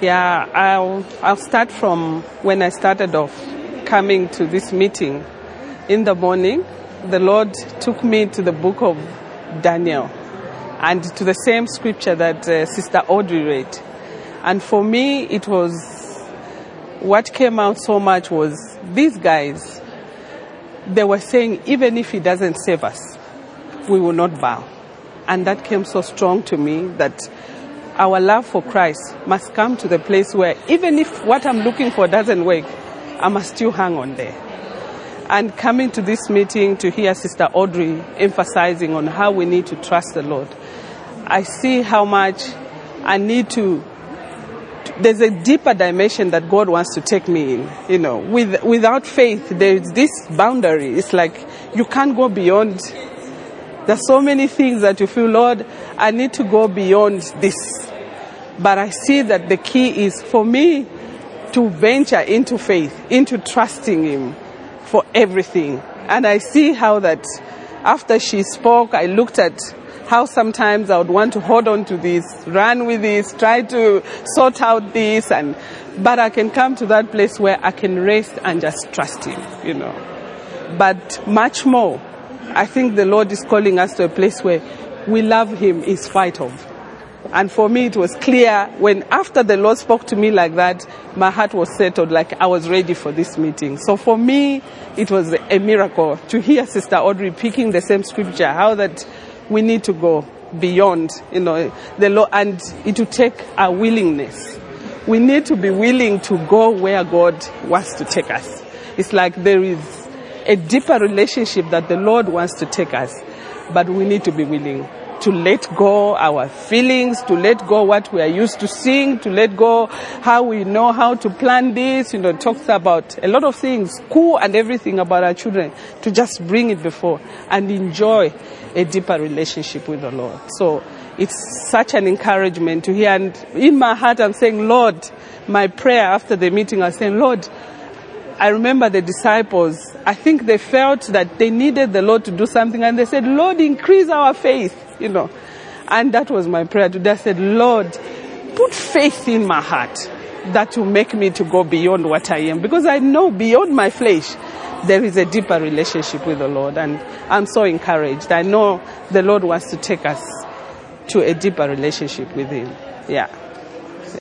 Yeah, I'll, I'll start from when I started off coming to this meeting. In the morning, the Lord took me to the book of Daniel and to the same scripture that uh, Sister Audrey read. And for me, it was what came out so much was these guys, they were saying, even if he doesn't save us, we will not bow. And that came so strong to me that our love for Christ must come to the place where even if what I'm looking for doesn't work, I must still hang on there. And coming to this meeting to hear Sister Audrey emphasizing on how we need to trust the Lord, I see how much I need to. There's a deeper dimension that God wants to take me in. You know, with, without faith, there's this boundary. It's like you can't go beyond. There's so many things that you feel, Lord, I need to go beyond this. But I see that the key is for me to venture into faith, into trusting Him for everything. And I see how that after she spoke, I looked at how sometimes I would want to hold on to this, run with this, try to sort out this, and but I can come to that place where I can rest and just trust Him, you know. But much more, I think the Lord is calling us to a place where we love Him in spite of. And for me, it was clear when after the Lord spoke to me like that, my heart was settled, like I was ready for this meeting. So for me, it was a miracle to hear Sister Audrey picking the same scripture, how that we need to go beyond, you know, the law, and it will take our willingness. We need to be willing to go where God wants to take us. It's like there is a deeper relationship that the Lord wants to take us, but we need to be willing to let go our feelings, to let go what we are used to seeing, to let go how we know how to plan this, you know, talks about a lot of things, school and everything about our children, to just bring it before and enjoy a deeper relationship with the Lord. So it's such an encouragement to hear. And in my heart, I'm saying, Lord, my prayer after the meeting, I'm saying, Lord, I remember the disciples, I think they felt that they needed the Lord to do something and they said, Lord, increase our faith, you know. And that was my prayer today. I said, Lord, put faith in my heart that will make me to go beyond what I am because I know beyond my flesh there is a deeper relationship with the Lord and I'm so encouraged. I know the Lord wants to take us to a deeper relationship with Him. Yeah.